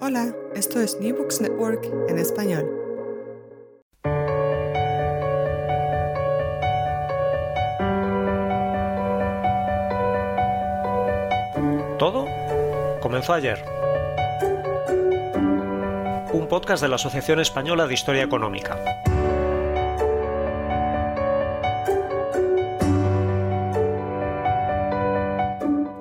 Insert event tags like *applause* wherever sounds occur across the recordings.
Hola, esto es New Books Network en español. Todo comenzó ayer. Un podcast de la Asociación Española de Historia Económica.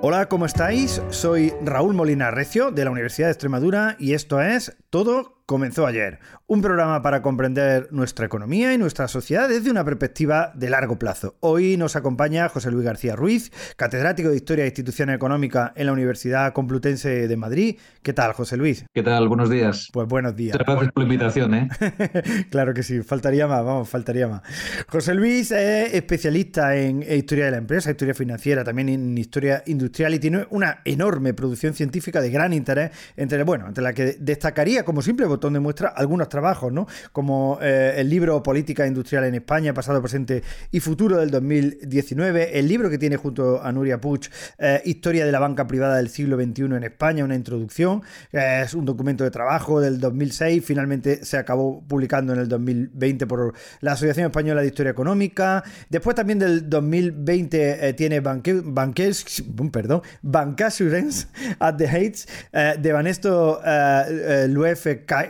Hola, ¿cómo estáis? Soy Raúl Molina Recio de la Universidad de Extremadura y esto es Todo comenzó ayer. Un programa para comprender nuestra economía y nuestra sociedad desde una perspectiva de largo plazo. Hoy nos acompaña José Luis García Ruiz, catedrático de Historia e Instituciones Económicas en la Universidad Complutense de Madrid. ¿Qué tal, José Luis? ¿Qué tal? Buenos días. Pues buenos días. Muchas gracias por la invitación, ¿eh? *laughs* claro que sí, faltaría más, vamos, faltaría más. José Luis es especialista en historia de la empresa, historia financiera, también en historia industrial y tiene una enorme producción científica de gran interés, entre, bueno, entre la que destacaría como simple botón de muestra algunos trabajos, ¿no? Como eh, el libro Política Industrial en España, pasado, presente y futuro del 2019, el libro que tiene junto a Nuria Puig, eh, Historia de la banca privada del siglo XXI en España, una introducción, eh, es un documento de trabajo del 2006, finalmente se acabó publicando en el 2020 por la Asociación Española de Historia Económica, después también del 2020 tiene Banque, Banques, *laughs* perdón, Bancassurance at the Heights, de Vanesto Luef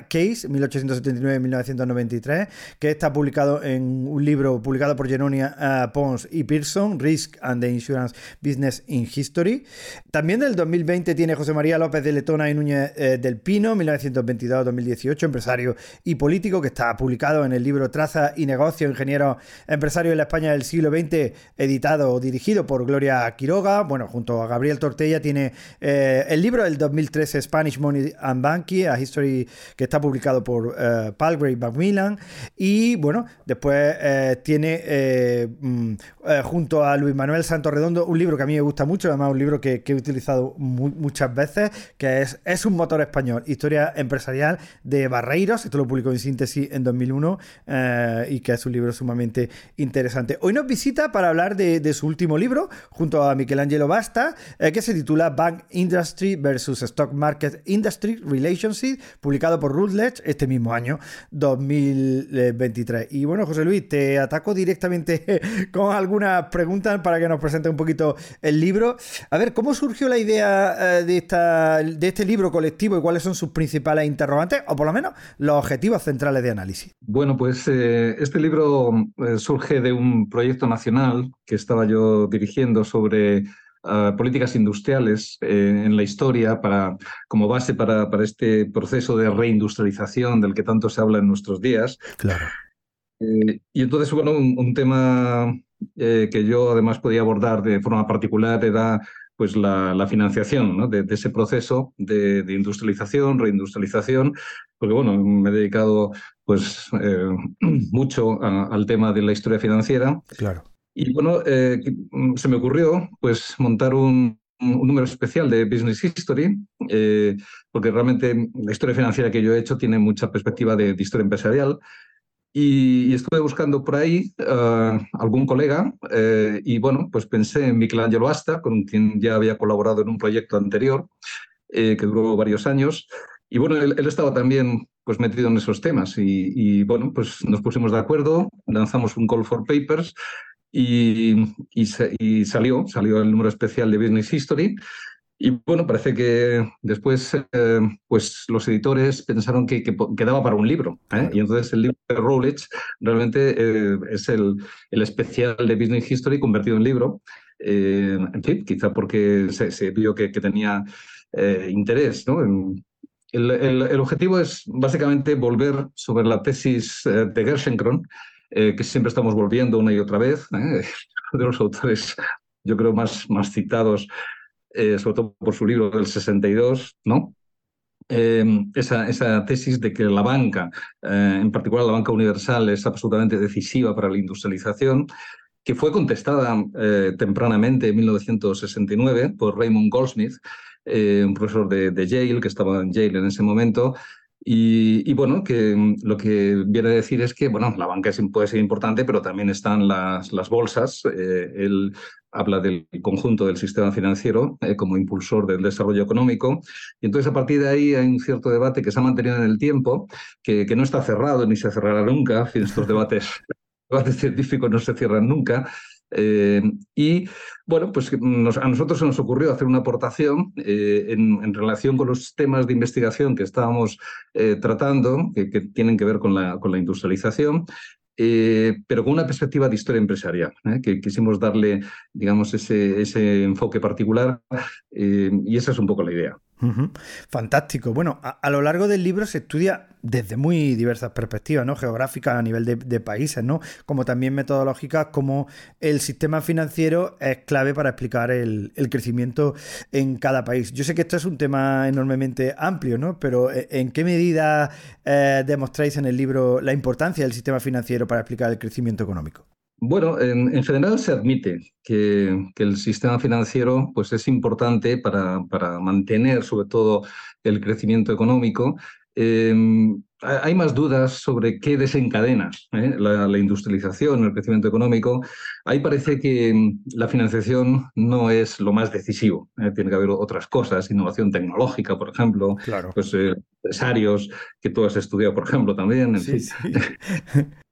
Case, 1879-1993, que está publicado en un libro publicado por Genonia uh, Pons y Pearson, Risk and the Insurance Business in History. También del 2020 tiene José María López de Letona y Núñez eh, del Pino, 1922-2018, empresario y político, que está publicado en el libro Traza y Negocio, Ingeniero Empresario de la España del siglo XX, editado o dirigido por Gloria Quiroga. Bueno, junto a Gabriel Tortella tiene eh, el libro del 2013, Spanish Money and Banking, a History, que está publicado por uh, Palgrave Macmillan. Y bueno, después eh, tiene eh, mm, eh, junto a Luis Manuel Santos Redondo un libro que a mí me gusta mucho, además un libro que, he utilizado mu muchas veces, que es Es un motor español, historia empresarial de Barreiros. Esto lo publicó en síntesis en 2001 y que es un libro sumamente interesante. Hoy nos visita para hablar de, de su último libro, junto a Michelangelo Basta, que se titula Bank Industry versus Stock Market Industry Relationship, publicado por Routledge este mismo año, 2023. Y bueno, José Luis, te ataco directamente *laughs* con algunas preguntas para que nos presente un poquito el libro. A ver, ¿cómo surgió la idea eh, de, esta, de este libro colectivo y cuáles son sus principales interrogantes, o por lo menos los objetivos centrales de análisis? Bueno, pues eh, este libro eh, surge de un proyecto nacional que estaba yo dirigiendo sobre Uh, políticas industriales eh, en la historia para, como base para, para, este proceso de reindustrialización del que tanto se habla en nuestros días. Claro. Eh, y entonces, bueno, un, un tema eh, que yo además podía abordar de forma particular era pues la, la financiación ¿no? de, de, ese proceso de, de, industrialización, reindustrialización, porque bueno, me he dedicado pues *clears throat* mucho a, al tema de la historia financiera. Claro. Y bueno, eh, se me ocurrió pues montar un, un número especial de Business History, porque realmente la historia financiera que yo he hecho tiene mucha perspectiva de, historia empresarial. Y, estuve buscando por ahí algún colega y bueno, pues pensé en Michelangelo Asta, con quien ya había colaborado en un proyecto anterior que duró varios años. Y bueno, él, estaba también pues metido en esos temas y, bueno, pues nos pusimos de acuerdo, lanzamos un call for papers y, y, salió, salió el número especial de Business History. Y bueno, parece que después eh, pues los editores pensaron que, que, daba para un libro. ¿eh? Y entonces el libro de Rowledge realmente eh, es el, el, especial de Business History convertido en libro. en fin, quizá porque se, se vio que, que tenía interés ¿no? en, el, objetivo es básicamente volver sobre la tesis eh, de Gerschenkron, eh, que siempre estamos volviendo una y otra vez, ¿eh? *laughs* de los autores, yo creo, más, más citados, sobre todo por su libro del 62, ¿no? Em, esa, esa, tesis de que la banca, en particular la banca universal, es absolutamente decisiva para la industrialización, que fue contestada tempranamente en 1969 por Raymond Goldsmith, eh, un profesor de, Yale, que estaba en Yale en ese momento, y, bueno, que mm, lo que viene a decir es que, bueno, la banca puede ser importante, pero también están las, las bolsas. Eh, él habla del conjunto del sistema financiero eh, como impulsor del desarrollo económico. Y entonces, a partir de ahí, hay un cierto debate que se ha mantenido en el tiempo, que, que no está cerrado ni se cerrará nunca. Estos debates, *laughs* debates científicos no se cierran nunca. Eh, y bueno, pues a nosotros se nos ocurrió hacer una aportación eh, en, relación con los temas de investigación que estábamos eh, tratando, que, tienen que ver con la, industrialización. pero con una perspectiva de historia empresarial, que quisimos darle, digamos, ese enfoque particular y esa es un poco la idea. Fantástico. Bueno, a, lo largo del libro se estudia desde muy diversas perspectivas, ¿no? Geográficas a nivel de, países, ¿no? Como también metodológicas, como el sistema financiero es clave para explicar el, crecimiento en cada país. Yo sé que esto es un tema enormemente amplio, ¿no? Pero eh, ¿en qué medida eh, demostráis en el libro la importancia del sistema financiero para explicar el crecimiento económico? Bueno, en, general se admite que, el sistema financiero pues, es importante para, para, mantener sobre todo el crecimiento económico. Em, hay más dudas sobre qué desencadena ¿eh? la, industrialización, el crecimiento económico. Ahí parece que em, la financiación no es lo más decisivo. ¿eh? Tiene que haber otras cosas, innovación tecnológica, por ejemplo, claro. pues, eh, empresarios que tú has estudiado, por ejemplo, también. sí, sí. *laughs*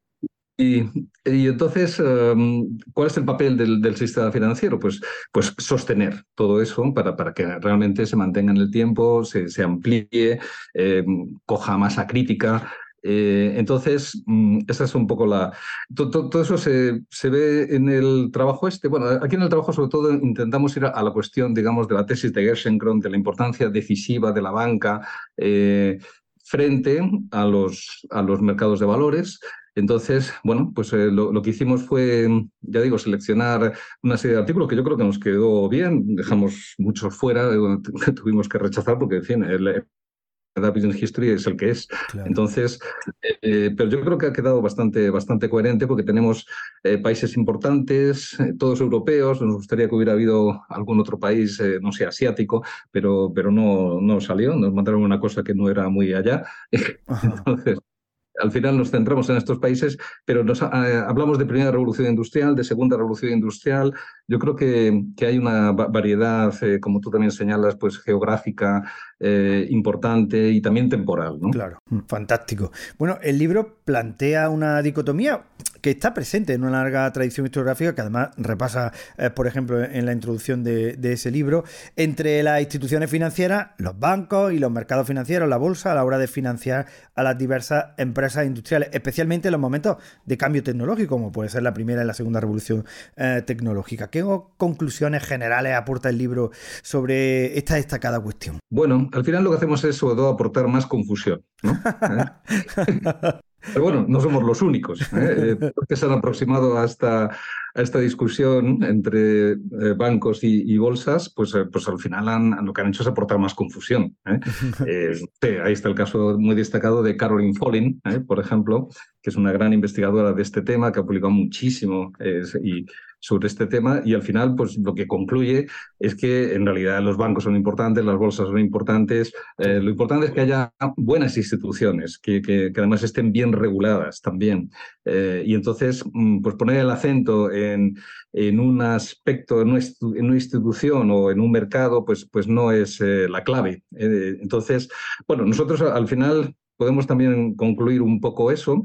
Y, entonces, em, ¿cuál es el papel del, sistema financiero? Pues, pues sostener todo eso para, para, que realmente se mantenga en el tiempo, se, se amplíe, em, coja masa crítica. Eh, entonces, mm, esa es un poco la... Todo, eso se, se, ve en el trabajo este. Bueno, aquí en el trabajo sobre todo intentamos ir a, la cuestión, digamos, de la tesis de Gerschenkron, de la importancia decisiva de la banca eh, frente a los, a los mercados de valores. Entonces, bueno, pues eh, lo, que hicimos fue, ya digo, seleccionar una serie de artículos que yo creo que nos quedó bien. Dejamos muchos fuera, que *laughs* tuvimos que rechazar porque, en fin, el, Business History es el que es. Entonces, eh, pero yo creo que ha quedado bastante, bastante coherente porque tenemos eh, países importantes, todos europeos. Nos gustaría que hubiera habido algún otro país, no sé, asiático, pero, pero no, no salió. Nos mandaron una cosa que no era muy allá. *laughs* Entonces, al final nos centramos en estos países, pero nos, eh, hablamos de primera revolución industrial, de segunda revolución industrial. Yo creo que, que hay una variedad, eh, como tú también señalas, pues geográfica eh, importante y también temporal. ¿no? Claro, mm, fantástico. Bueno, el libro plantea una dicotomía que está presente en una larga tradición historiográfica que además repasa, por ejemplo, en la introducción de, de, ese libro, entre las instituciones financieras, los bancos y los mercados financieros, la bolsa, a la hora de financiar a las diversas empresas industriales, especialmente en los momentos de cambio tecnológico, como puede ser la primera y la segunda revolución eh, tecnológica. ¿Qué conclusiones generales aporta el libro sobre esta destacada cuestión? Bueno, al final lo que hacemos es sobre todo aportar más confusión. *laughs* *laughs* Pero bueno, no somos los únicos ¿eh? *laughs* eh que se han aproximado a esta, a esta discusión entre eh, bancos y, bolsas, pues, eh, pues al final han, lo que han hecho es aportar más confusión. *laughs* ahí está el caso muy destacado de Caroline Follin, por ejemplo, que es una gran investigadora de este tema, que ha publicado muchísimo y sobre este tema y al final pues lo que concluye es que en realidad los bancos son importantes, las bolsas son importantes, eh, lo importante es que haya buenas instituciones, que, que, además estén bien reguladas también. Eh, y entonces, mm, pues poner el acento en, en un aspecto, en una, en una, institución o en un mercado, pues, pues no es la clave. entonces, bueno, nosotros al final podemos también concluir un poco eso.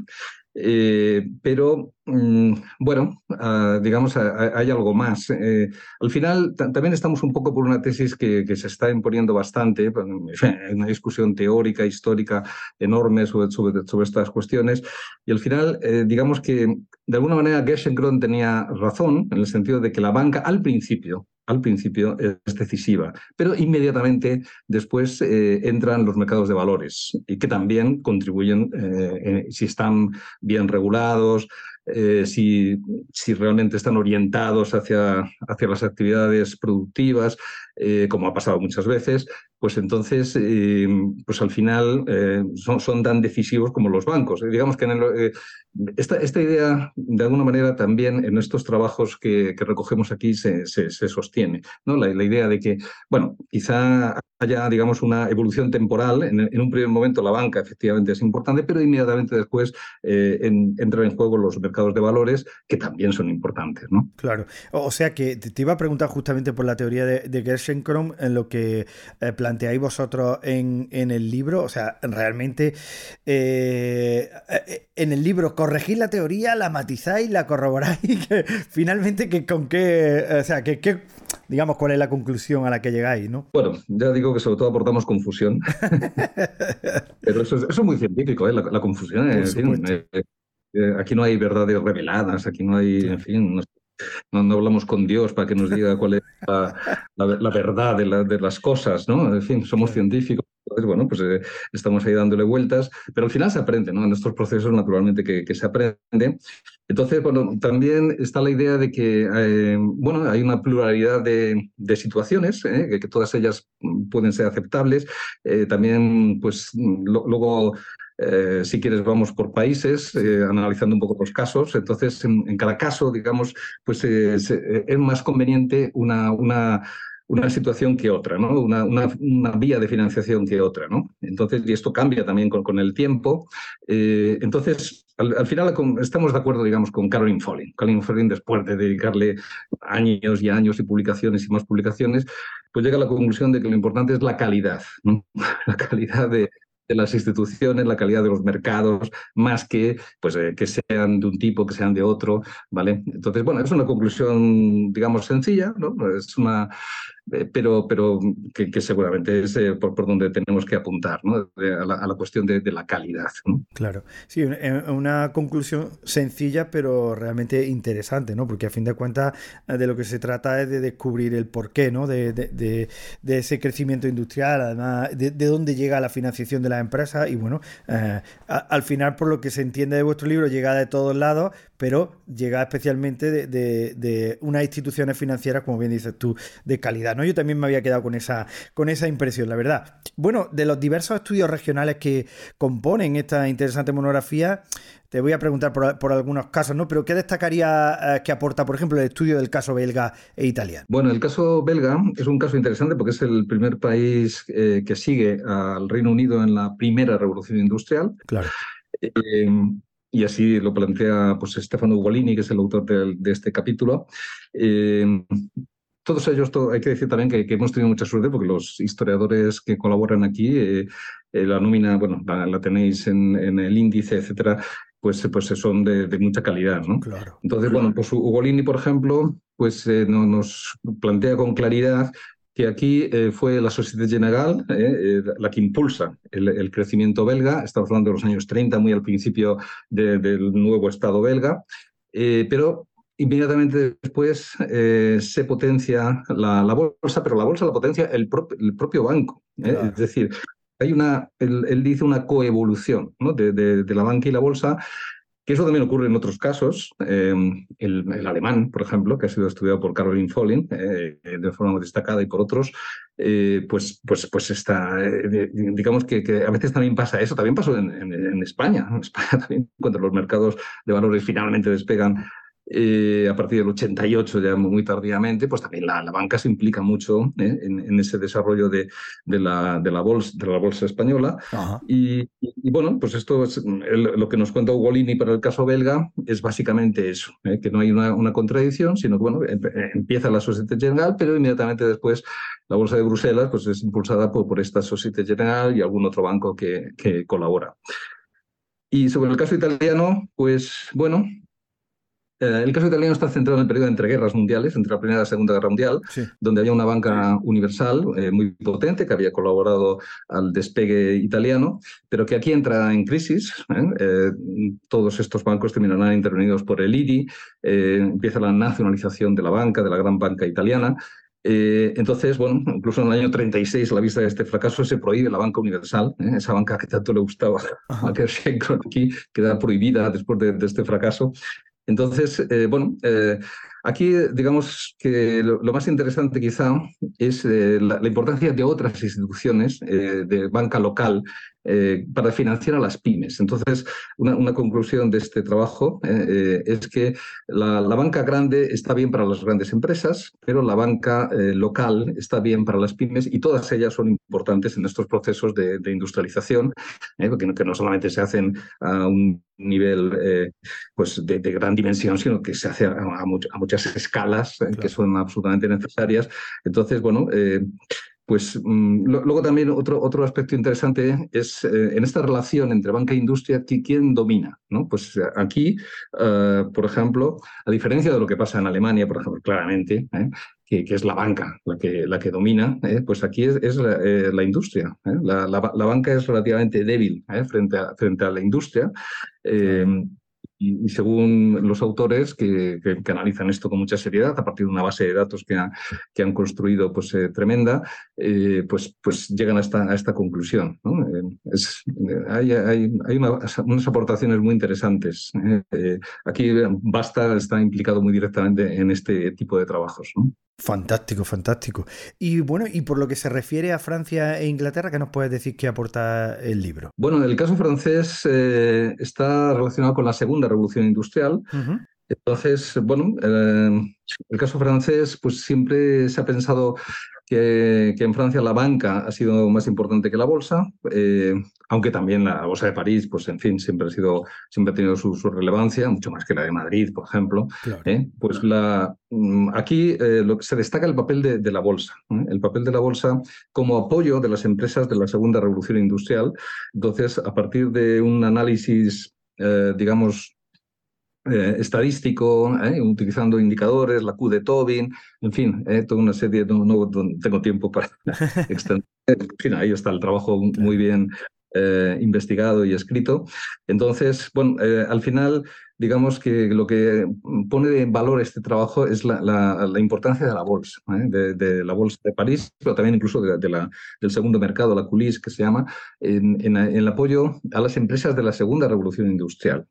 Eh, pero mm, bueno, ah, digamos, hay algo más. Eh, al final también estamos un poco por una tesis que, se está imponiendo bastante, *laughs* una discusión teórica, histórica enorme sobre, sobre, estas cuestiones. Y al final, eh, digamos que de alguna manera Gerschenkron tenía razón en el sentido de que la banca al principio al principio es decisiva, pero inmediatamente después eh, entran los mercados de valores y que también contribuyen, eh, si están bien regulados, eh, si, si, realmente están orientados hacia, hacia las actividades productivas, como ha pasado muchas veces, pues entonces, pues al final son, son, tan decisivos como los bancos. digamos que esta, esta, idea, de alguna manera, también en estos trabajos que, recogemos aquí se, se, sostiene. ¿no? La, la, idea de que, bueno, quizá haya, digamos, una evolución temporal. En, un primer momento la banca efectivamente es importante, pero inmediatamente después eh, entran en juego los mercados de valores, que también son importantes. ¿no? Claro. O sea que te iba a preguntar justamente por la teoría de, de en lo que eh, planteáis vosotros en, en, el libro. O sea, realmente eh, en el libro corregís la teoría, la matizáis, la corroboráis, *laughs* que finalmente que con qué, o sea, que, digamos, cuál es la conclusión a la que llegáis, ¿no? Bueno, ya digo que sobre todo aportamos confusión. *laughs* Pero eso, es muy científico, ¿eh? la, confusión. Eh, eh, aquí no hay verdades reveladas, aquí no hay, en fin, no, no, hablamos con Dios para que nos diga cuál es la, verdad de, de, las cosas, ¿no? En fin, somos científicos entonces, bueno, pues eh, estamos ahí dándole vueltas, pero al final se aprende, ¿no? En estos procesos, naturalmente, que, se aprende. Entonces, bueno, también está la idea de que, eh, bueno, hay una pluralidad de, situaciones, ¿eh? que, todas ellas pueden ser aceptables. también, pues, luego si quieres, vamos por países, analizando un poco los casos. Entonces, en, cada caso, digamos, pues es más conveniente una, una, una situación que otra, ¿no? Una, una, vía de financiación que otra. ¿no? Entonces, y esto cambia también con, con el tiempo. Eh, entonces, al, final estamos de acuerdo, digamos, con Caroline Folling. Caroline Folling, después de dedicarle años y años y publicaciones y más publicaciones, pues llega a la conclusión de que lo importante es la calidad, ¿no? *laughs* la calidad de, de las instituciones, la calidad de los mercados, más que pues, eh, que sean de un tipo, que sean de otro, ¿vale? Entonces, bueno, es una conclusión, digamos, sencilla, ¿no? Es una, pero, pero que, seguramente es eh, por, por, donde tenemos que apuntar, ¿no? a, la, cuestión de, la calidad. Claro, sí, una conclusión sencilla, pero realmente interesante, ¿no? Porque a fin de cuentas de lo que se trata es de descubrir el porqué, ¿no? De, de, de ese crecimiento industrial, además, de, dónde llega la financiación de la empresa y bueno, eh, al final por lo que se entiende de vuestro libro llega de todos lados, pero llega especialmente de, de, unas instituciones financieras, como bien dices tú, de calidad. ¿no? Yo también me había quedado con esa, con esa impresión, la verdad. Bueno, de los diversos estudios regionales que componen esta interesante monografía, te voy a preguntar por, algunos casos, ¿no? Pero ¿qué destacaría eh, que aporta, por ejemplo, el estudio del caso belga e italiano? Bueno, el caso belga es un caso interesante porque es el primer país eh, que sigue al Reino Unido en la primera revolución industrial. Claro. Eh, y así lo plantea pues, Stefano Ugolini, que es el autor de, este capítulo. todos ellos, hay que decir también que, hemos tenido mucha suerte porque los historiadores que colaboran aquí, la nómina, bueno, la, tenéis en, en, el índice, etcétera, pues, pues son de, mucha calidad. ¿no? Claro. Entonces, bueno, pues Ugolini, por ejemplo, pues eh, nos plantea con claridad que aquí eh, fue la Sociedad General eh, la que impulsa el, crecimiento belga. Estamos hablando de los años 30, muy al principio del nuevo Estado belga. pero inmediatamente después se potencia la, bolsa, pero la bolsa la potencia el, el propio banco. Es decir, hay una, él, dice una coevolución ¿no? de, la banca y la bolsa, que eso también ocurre en otros casos. Eh, el, alemán, por ejemplo, que ha sido estudiado por Caroline Folling eh, de forma muy destacada y por otros, eh, pues, pues, pues está, digamos que, a veces también pasa eso, también pasó en, España. En España *laughs* también, cuando los mercados de valores finalmente despegan eh, a partir del 88 ya muy tardíamente, pues también la, banca se implica mucho ¿eh? en, ese desarrollo de, de, la, de, la, bolsa, de la bolsa española. Y, bueno, pues esto es lo que nos cuenta Ugolini para el caso belga, es básicamente eso, ¿eh? que no hay una, una, contradicción, sino que bueno, empieza la Societe General, pero inmediatamente después la Bolsa de Bruselas pues es impulsada por, por esta Societe General y algún otro banco que, que colabora. Y sobre el caso italiano, pues bueno, eh, el caso italiano está centrado en el periodo entre guerras mundiales, entre la Primera y la Segunda Guerra Mundial, donde había una banca universal eh, muy potente que había colaborado al despegue italiano, pero que aquí entra en crisis. ¿eh? todos estos bancos terminarán intervenidos por el IDI, empieza la nacionalización de la banca, de la gran banca italiana, entonces, bueno, incluso en el año 36, a la vista de este fracaso, se prohíbe la banca universal, esa banca que tanto le gustaba *laughs* a Kershenko aquí, queda prohibida después de, este fracaso. Entonces, eh, bueno, eh, aquí digamos que lo, más interesante quizá es eh, la, importancia de otras instituciones de banca local eh, para financiar a las pymes. Entonces, una, conclusión de este trabajo eh, eh, es que la, banca grande está bien para las grandes empresas, pero la banca local está bien para las pymes y todas ellas son importantes en estos procesos de, industrialización, porque que no solamente se hacen a un nivel pues de, gran dimensión, sino que se hace a, a muchas escalas que son absolutamente necesarias. Entonces, bueno, pues mm, luego también otro, otro aspecto interesante es eh, en esta relación entre banca e industria, ¿quién domina? ¿no? Pues eh, aquí, eh, por ejemplo, a diferencia de lo que pasa en Alemania, por ejemplo, claramente, que, que, es la banca la que, la que domina, pues aquí es, es la, industria. La, la, banca es relativamente débil frente, a, frente a la industria y, según los autores que, analizan esto con mucha seriedad, a partir de una base de datos que, han construido pues, eh, tremenda, eh, pues, pues llegan a esta, a esta conclusión. Eh, hay unas aportaciones muy interesantes. aquí Basta está implicado muy directamente en este tipo de trabajos. Fantástico, fantástico. Y bueno, y por lo que se refiere a Francia e Inglaterra, ¿qué nos puedes decir que aporta el libro? Bueno, el caso francés eh, está relacionado con la segunda revolución industrial. Entonces, bueno, eh, el caso francés, pues siempre se ha pensado que, en Francia la banca ha sido más importante que la bolsa, eh, aunque también la bolsa de París, pues en fin, siempre ha sido, siempre ha tenido su, relevancia, mucho más que la de Madrid, por ejemplo. ¿eh? Pues la, mm, aquí eh, lo, se destaca el papel de, la bolsa, el papel de la bolsa como apoyo de las empresas de la segunda revolución industrial. Entonces, a partir de un análisis, digamos, eh, estadístico, eh, utilizando indicadores, la Q de Tobin, en fin, eh, toda una serie, no, no, tengo tiempo para *laughs* extender. En fin, ahí está el trabajo muy bien investigado y escrito. Entonces, bueno, al final, digamos que lo que pone en valor este trabajo es la, la, importancia de la bolsa, de, la bolsa de París, pero también incluso de, la, del segundo mercado, la CULIS, que se llama, en, en, el apoyo a las empresas de la segunda revolución industrial.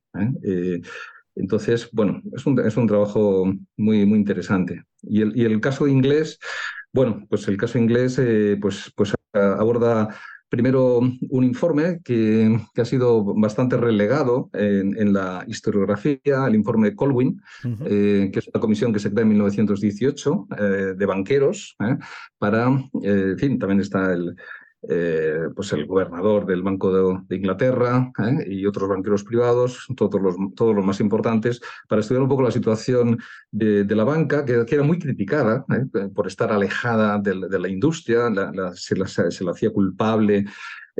Entonces, bueno, es un, es un trabajo muy, muy interesante. Y el, y el, caso inglés, bueno, pues el caso inglés eh, pues, pues aborda primero un informe que, que, ha sido bastante relegado en, en, la historiografía, el informe Colwyn, eh, que es una comisión que se crea en 1918 eh, de banqueros, para, en fin, también está el, eh, pues el gobernador del Banco de, Inglaterra ¿eh? y otros banqueros privados, todos los, todos los más importantes, para estudiar un poco la situación de, la banca, que, era muy criticada ¿eh? por estar alejada de, la industria, se, la, se, la, hacía culpable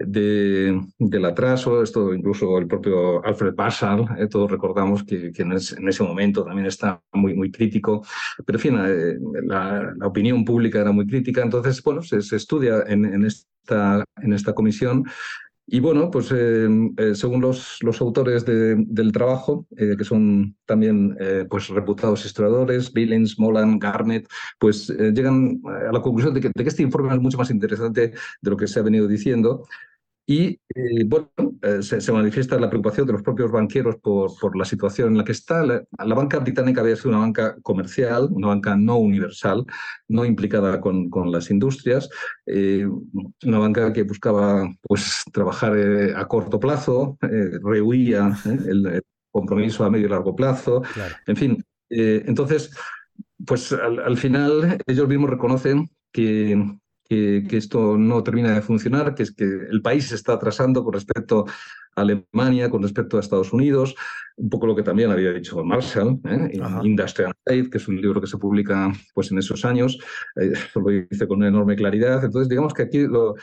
de, del atraso, esto incluso el propio Alfred Basal, eh, todos recordamos que, en, ese momento también está muy, muy crítico, pero en fin, eh, la, opinión pública era muy crítica, entonces, bueno, se, estudia en, esta, en esta comisión. Y bueno, pues eh, según los, autores del trabajo, que son también pues reputados historiadores, Billings, Molan, Garnett, pues llegan a la conclusión de que, este informe es mucho más interesante de lo que se ha venido diciendo y eh, bueno, eh, se, manifiesta la preocupación de los propios banqueros por, por la situación en la que está. La, banca británica había sido una banca comercial, una banca no universal, no implicada con, con las industrias, eh, una banca que buscaba pues, trabajar a corto plazo, rehuía el, compromiso a medio y largo plazo. En fin, entonces, pues al, final ellos mismos reconocen que, que, esto no termina de funcionar, que es que el país se está atrasando con respecto a Alemania, con respecto a Estados Unidos, un poco lo que también había dicho Marshall, ¿eh? Industrial State, que es un libro que se publica pues, en esos años, eh, lo dice con enorme claridad. Entonces, digamos que aquí lo,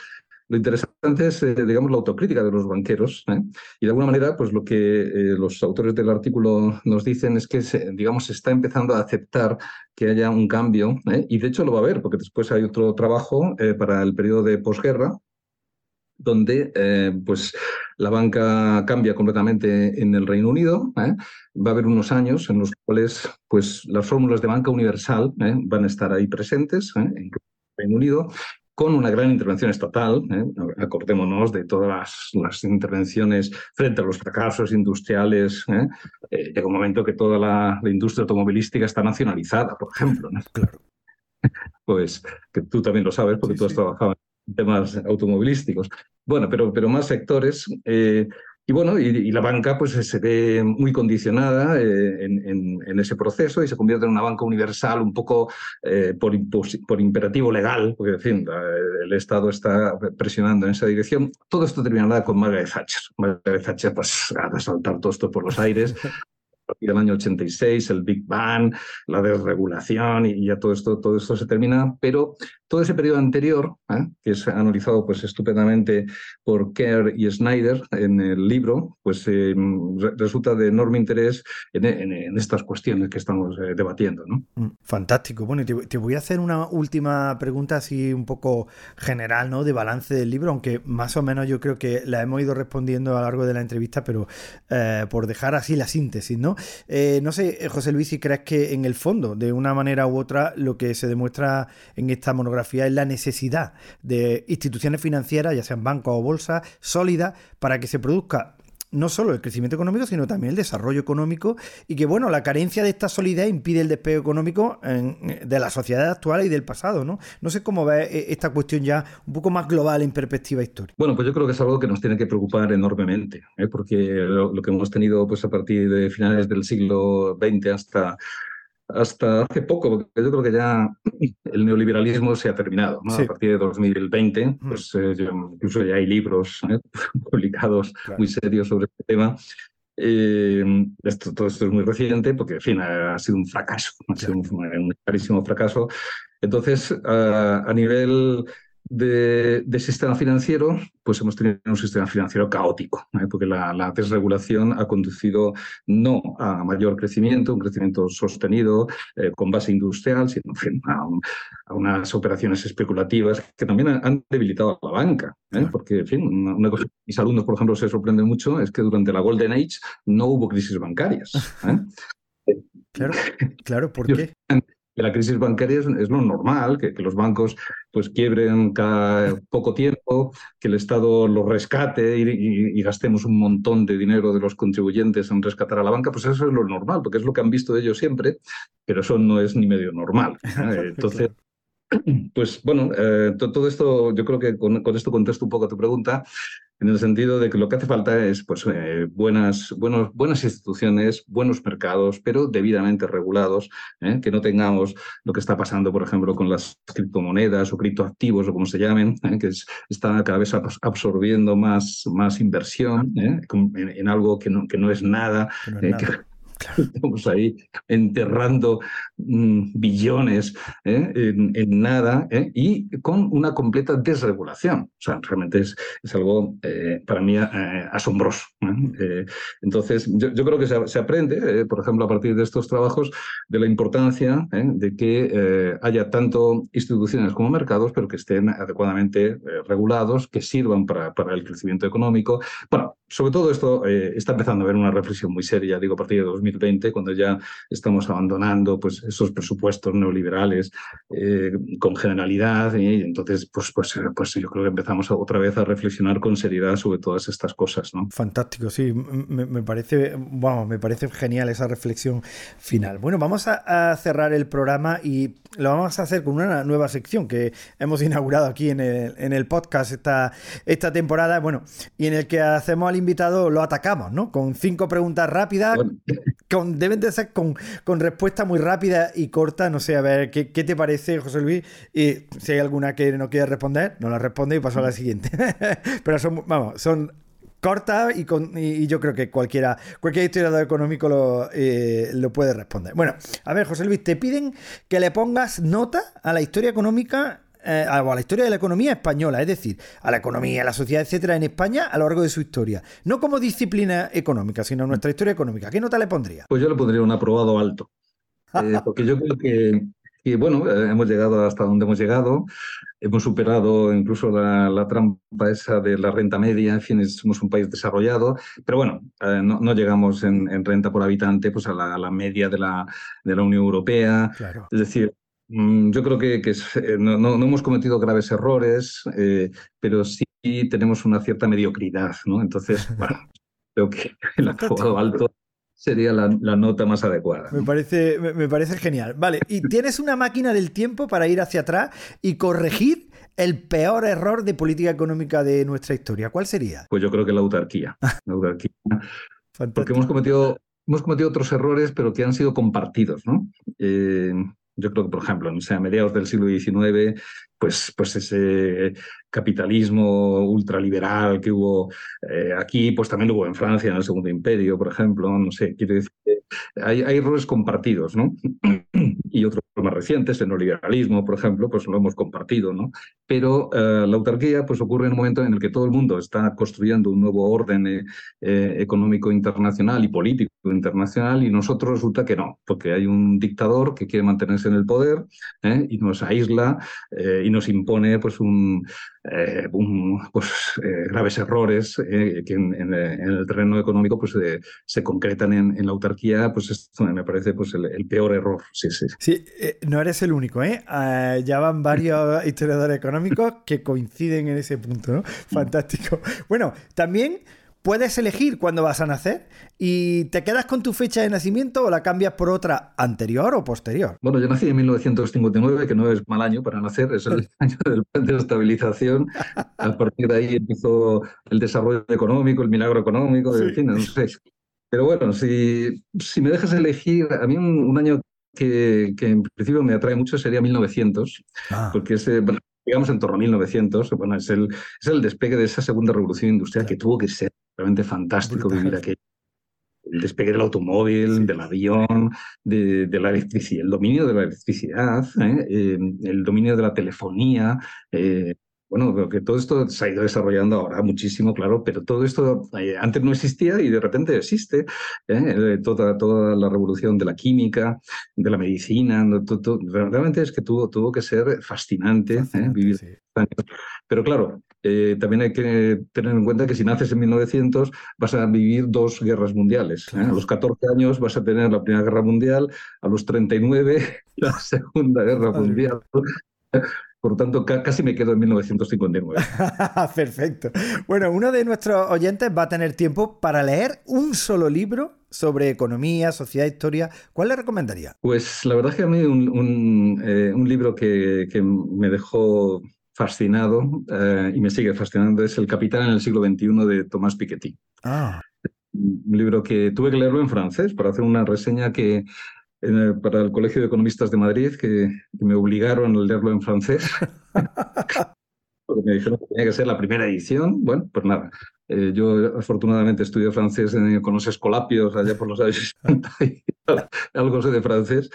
lo interesante es, eh, digamos, la autocrítica de los banqueros. ¿eh? Y de alguna manera, pues lo que eh, los autores del artículo nos dicen es que, se, digamos, está empezando a aceptar que haya un cambio. Y de hecho lo va a haber, porque después hay otro trabajo para el periodo de posguerra, donde pues la banca cambia completamente en el Reino Unido. Va a haber unos años en los cuales pues, las fórmulas de banca universal van a estar ahí presentes en el Reino Unido con una gran intervención estatal. ¿eh? Acordémonos de todas las, intervenciones frente a los fracasos industriales. ¿eh? Eh, llega un momento que toda la, industria automovilística está nacionalizada, por ejemplo. Claro. *laughs* Pues que tú también lo sabes porque tú has trabajado en temas automovilísticos. Bueno, pero, pero más sectores. Y bueno, y, la banca pues se ve muy condicionada eh, en, ese proceso y se convierte en una banca universal un poco eh, por, por, imperativo legal, porque en fin, el Estado está presionando en esa dirección. Todo esto terminará con Margaret Thatcher. Margaret Thatcher pues a de saltar todo esto por los aires, *laughs* del año 86, el Big Bang, la desregulación y ya todo esto, todo esto se termina, pero todo ese periodo anterior, ¿eh? que es analizado pues estupendamente por Kerr y Snyder en el libro, pues eh, resulta de enorme interés en, estas cuestiones que estamos eh, debatiendo. ¿no? Mm, fantástico. Bueno, te, te, voy a hacer una última pregunta así un poco general, ¿no? De balance del libro, aunque más o menos yo creo que la hemos ido respondiendo a lo largo de la entrevista, pero por dejar así la síntesis, ¿no? Eh, no sé, eh, José Luis, si crees que en el fondo, de una manera u otra, lo que se demuestra en esta monografía es la necesidad de instituciones financieras, ya sean bancos o bolsas, sólidas, para que se produzca no solo el crecimiento económico, sino también el desarrollo económico y que, bueno, la carencia de esta solidez impide el despegue económico de la sociedad actual y del pasado, ¿no? No sé cómo ves eh, esta cuestión ya un poco más global en perspectiva histórica. Bueno, pues yo creo que es algo que nos tiene que preocupar enormemente, ¿eh? porque lo, lo, que hemos tenido pues a partir de finales del siglo XX hasta hasta hace poco, porque yo creo que ya *clears throat* el neoliberalismo se ha terminado. A partir de 2020, pues eh, incluso ya hay libros ¿eh? *laughs* publicados muy serios sobre este tema. Eh, esto, todo esto es muy reciente porque, en fin, ha, sido un fracaso, ha sido un, un clarísimo fracaso. Entonces, a nivel de, sistema financiero, pues hemos tenido un sistema financiero caótico, ¿eh? porque la, desregulación ha conducido no a mayor crecimiento, un crecimiento sostenido eh, con base industrial, sino a, unas operaciones especulativas que también han debilitado a la banca. ¿eh? Porque, en fin, una, cosa que mis alumnos, por ejemplo, se sorprenden mucho es que durante la Golden Age no hubo crisis bancarias. *laughs* Claro, claro, ¿por qué? Que la crisis bancaria es, lo normal, que, los bancos pues quiebren cada poco tiempo, que el Estado los rescate y, gastemos un montón de dinero de los contribuyentes en rescatar a la banca, pues eso es lo normal, porque es lo que han visto ellos siempre, pero eso no es ni medio normal. *laughs* Entonces, pues bueno, eh, todo esto, yo creo que con, esto contesto un poco a tu pregunta en el sentido de que lo que hace falta es pues, eh, buenas, buenos, buenas instituciones, buenos mercados, pero debidamente regulados, ¿eh? que no tengamos lo que está pasando, por ejemplo, con las criptomonedas o criptoactivos o como se llamen, ¿eh? que está cada vez absorbiendo más, más inversión en, algo que no, que no es nada. *laughs* Estamos ahí enterrando mm, billones ¿eh? en, nada ¿eh? y con una completa desregulación. O sea, realmente es, es algo eh, para mí asombroso. entonces, yo, creo que se, aprende, por ejemplo, a partir de estos trabajos, de la importancia de que haya tanto instituciones como mercados, pero que estén adecuadamente regulados, que sirvan para, para, el crecimiento económico. Bueno, sobre todo esto está empezando a haber una reflexión muy seria, digo, a partir de 2000 2020, cuando ya estamos abandonando pues, esos presupuestos neoliberales eh, con generalidad. Y entonces, pues, pues, pues yo creo que empezamos otra vez a reflexionar con seriedad sobre todas estas cosas. ¿no? Fantástico, sí. Me, parece, me parece genial esa reflexión final. Bueno, vamos a, cerrar el programa y lo vamos a hacer con una nueva sección que hemos inaugurado aquí en el, en el podcast esta, esta temporada. Bueno, y en el que hacemos invitado lo atacamos, ¿no? Con cinco preguntas rápidas, con, deben de ser con, con respuesta muy rápida y corta. No sé, a ver, ¿qué, te parece, José Luis? Y si hay alguna que no quiere responder, no la responde y paso a la siguiente. *laughs* Pero son, vamos, son corta y, con, y, yo creo que cualquiera, cualquier historiador económico lo, eh, lo, puede responder. Bueno, a ver, José Luis, te piden que le pongas nota a la historia económica eh, a la historia de la economía española, es decir, a la economía, a la sociedad, etcétera, en España a lo largo de su historia. No como disciplina económica, sino nuestra historia económica. ¿Qué nota le pondría? Pues yo le pondría un aprobado alto. *laughs* Eh, porque yo creo que, bueno, hemos llegado hasta donde hemos llegado. Hemos superado incluso la, trampa esa de la renta media, en fin, somos un país desarrollado, pero bueno, eh, no, llegamos en, renta por habitante pues a la, media de la, de la Unión Europea. Es decir, yo creo que, eh, no, hemos cometido graves errores, eh, pero sí tenemos una cierta mediocridad, ¿no? Entonces, *laughs* bueno, creo que el aprobado alto sería la, nota más adecuada. Me parece, me, parece genial. Vale, y *laughs* tienes una máquina del tiempo para ir hacia atrás y corregir el peor error de política económica de nuestra historia. ¿Cuál sería? Pues yo creo que la autarquía. La autarquía. Porque hemos cometido, hemos cometido otros errores, pero que han sido compartidos, ¿no? Eh, yo creo que, por ejemplo, no sé, a mediados del siglo XIX, pues, pues ese capitalismo ultraliberal que hubo eh, aquí, pues también hubo en Francia, en el Segundo Imperio, por ejemplo, no sé, quiero decir, hay, hay errores compartidos, ¿no? *clears throat* y otros más recientes, el neoliberalismo, por ejemplo, pues lo hemos compartido, ¿no? Pero eh, la autarquía pues ocurre en un momento en el que todo el mundo está construyendo un nuevo orden eh, económico internacional y político internacional y nosotros resulta que no, porque hay un dictador que quiere mantenerse en el poder y nos aísla y nos impone pues un eh, pues, eh, graves errores eh, que en, el terreno económico pues, se concretan en, la autarquía, pues esto me parece pues, el, peor error. Sí, sí. sí no eres el único, ¿eh? Ah, ya van varios *laughs* historiadores económicos que coinciden en ese punto, ¿no? Fantástico. Bueno, también puedes elegir cuándo vas a nacer y te quedas con tu fecha de nacimiento o la cambias por otra anterior o posterior. Bueno, yo nací en 1959, que no es mal año para nacer, es el *laughs* año del plan de estabilización. A partir de ahí empezó el desarrollo económico, el milagro económico, en fin, no sé. Pero bueno, si, si me dejas elegir, a mí un, año que, que, en principio me atrae mucho sería 1900, ah. porque es, digamos, en torno a 1900, bueno, es el, es el despegue de esa segunda revolución industrial que tuvo que ser realmente fantástico vivir aquello. El despegue del automóvil, del avión, de, la electricidad, el dominio de la electricidad, ¿eh? Eh, el dominio de la telefonía. Eh, bueno, que todo esto se ha ido desarrollando ahora muchísimo, claro, pero todo esto antes no existía y de repente existe. Toda, toda la revolución de la química, de la medicina, realmente es que tuvo, tuvo que ser fascinante, vivir Pero claro, eh, también hay que tener en cuenta que si naces en 1900 vas a vivir dos guerras mundiales. ¿eh? A los 14 años vas a tener la Primera Guerra Mundial, a los 39 *laughs* la Segunda Guerra Mundial. Por lo tanto, casi me quedo en 1959. *laughs* Perfecto. Bueno, uno de nuestros oyentes va a tener tiempo para leer un solo libro sobre economía, sociedad, historia. ¿Cuál le recomendaría? Pues la verdad es que a mí un, eh, libro que, que me dejó fascinado eh, y me sigue fascinando es El Capitán en el siglo XXI de Tomás Piketty. Ah. Un libro que tuve que leerlo en francés para hacer una reseña que para el Colegio de Economistas de Madrid, que, me obligaron a leerlo en francés. *laughs* porque me dijeron que tenía que ser la primera edición. Bueno, pues nada. Eh, yo afortunadamente estudié francés con los escolapios allá por los años *laughs* 60 y algo sé de francés.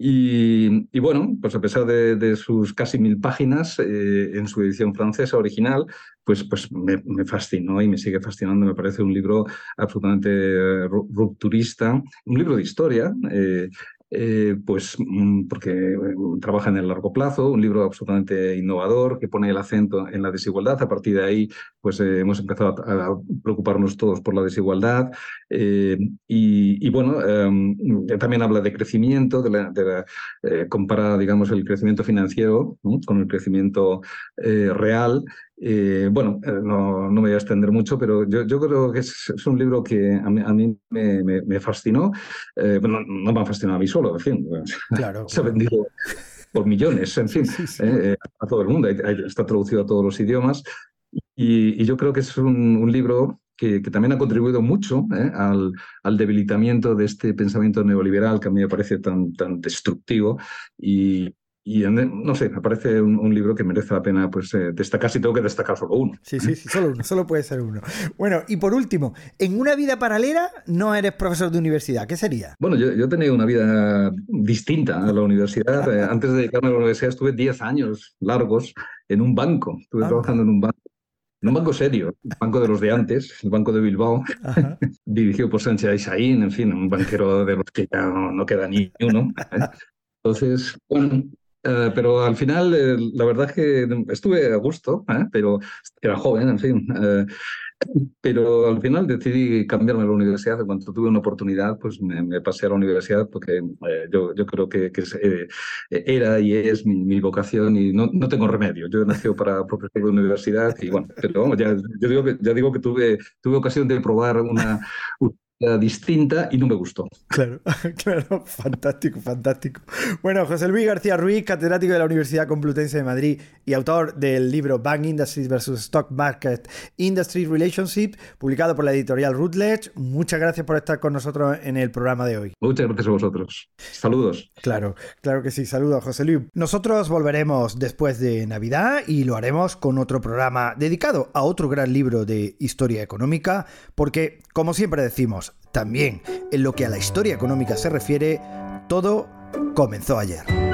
Y, bueno, pues a pesar de, sus casi mil páginas eh, en su edición francesa original, pues, pues me, fascinó y me sigue fascinando. Me parece un libro absolutamente rupturista, un libro de historia. Eh, eh, pues mm, porque eh, trabaja en el largo plazo, un libro absolutamente innovador que pone el acento en la desigualdad. A partir de ahí, pues eh, hemos empezado a, preocuparnos todos por la desigualdad. y, bueno, em, también habla de crecimiento, de compara, digamos, el crecimiento financiero con el crecimiento real. Eh, bueno, eh, no, me voy a extender mucho, pero yo, yo creo que es, un libro que a mí, me, fascinó. Eh, no, me ha fascinado a mí solo, en fin. Claro, *laughs* se ha vendido por millones, en fin, *laughs* a todo el mundo. Está traducido a todos los idiomas. Y, yo creo que es un, libro que, también ha contribuido mucho ¿eh? al, al, debilitamiento de este pensamiento neoliberal que a mí me parece tan, tan destructivo y, y no sé, me parece un, libro que merece la pena pues, eh, destacar si tengo que destacar solo uno. Sí, sí, sí, solo uno, solo puede ser uno. Bueno, y por último, en una vida paralela no eres profesor de universidad, ¿qué sería? Bueno, yo, yo he tenido una vida distinta a la universidad. Eh, *laughs* antes de dedicarme a la universidad estuve 10 años largos en un banco, estuve ah. trabajando en un banco. En un banco serio, el banco de los de antes, el banco de Bilbao, *laughs* dirigido por Sánchez Aisaín, en fin, un banquero de los que ya no, queda ni uno. ¿eh? Entonces, bueno, eh, pero al final, eh, la verdad es que estuve a gusto, ¿eh? pero era joven, en fin. pero al final decidí cambiarme a la universidad. Cuando tuve una oportunidad, pues me, pasé a la universidad porque yo, yo, creo que, que era y es mi, vocación y no, no, tengo remedio. Yo nacido para profesor de universidad y bueno, pero ya, yo digo que, ya digo que tuve, tuve ocasión de probar una, distinta y no me gustó. Claro, *laughs* claro, fantástico, fantástico. Bueno, José Luis García Ruiz, catedrático de la Universidad Complutense de Madrid y autor del libro Bank Industries versus Stock Market Industry Relationship, publicado por la editorial Routledge. Muchas gracias por estar con nosotros en el programa de hoy. Muchas gracias a vosotros. Saludos. Claro, claro que sí. Saludos, José Luis. Nosotros volveremos después de Navidad y lo haremos con otro programa dedicado a otro gran libro de historia económica, porque, como siempre decimos, también, en lo que a la historia económica se refiere, todo comenzó ayer.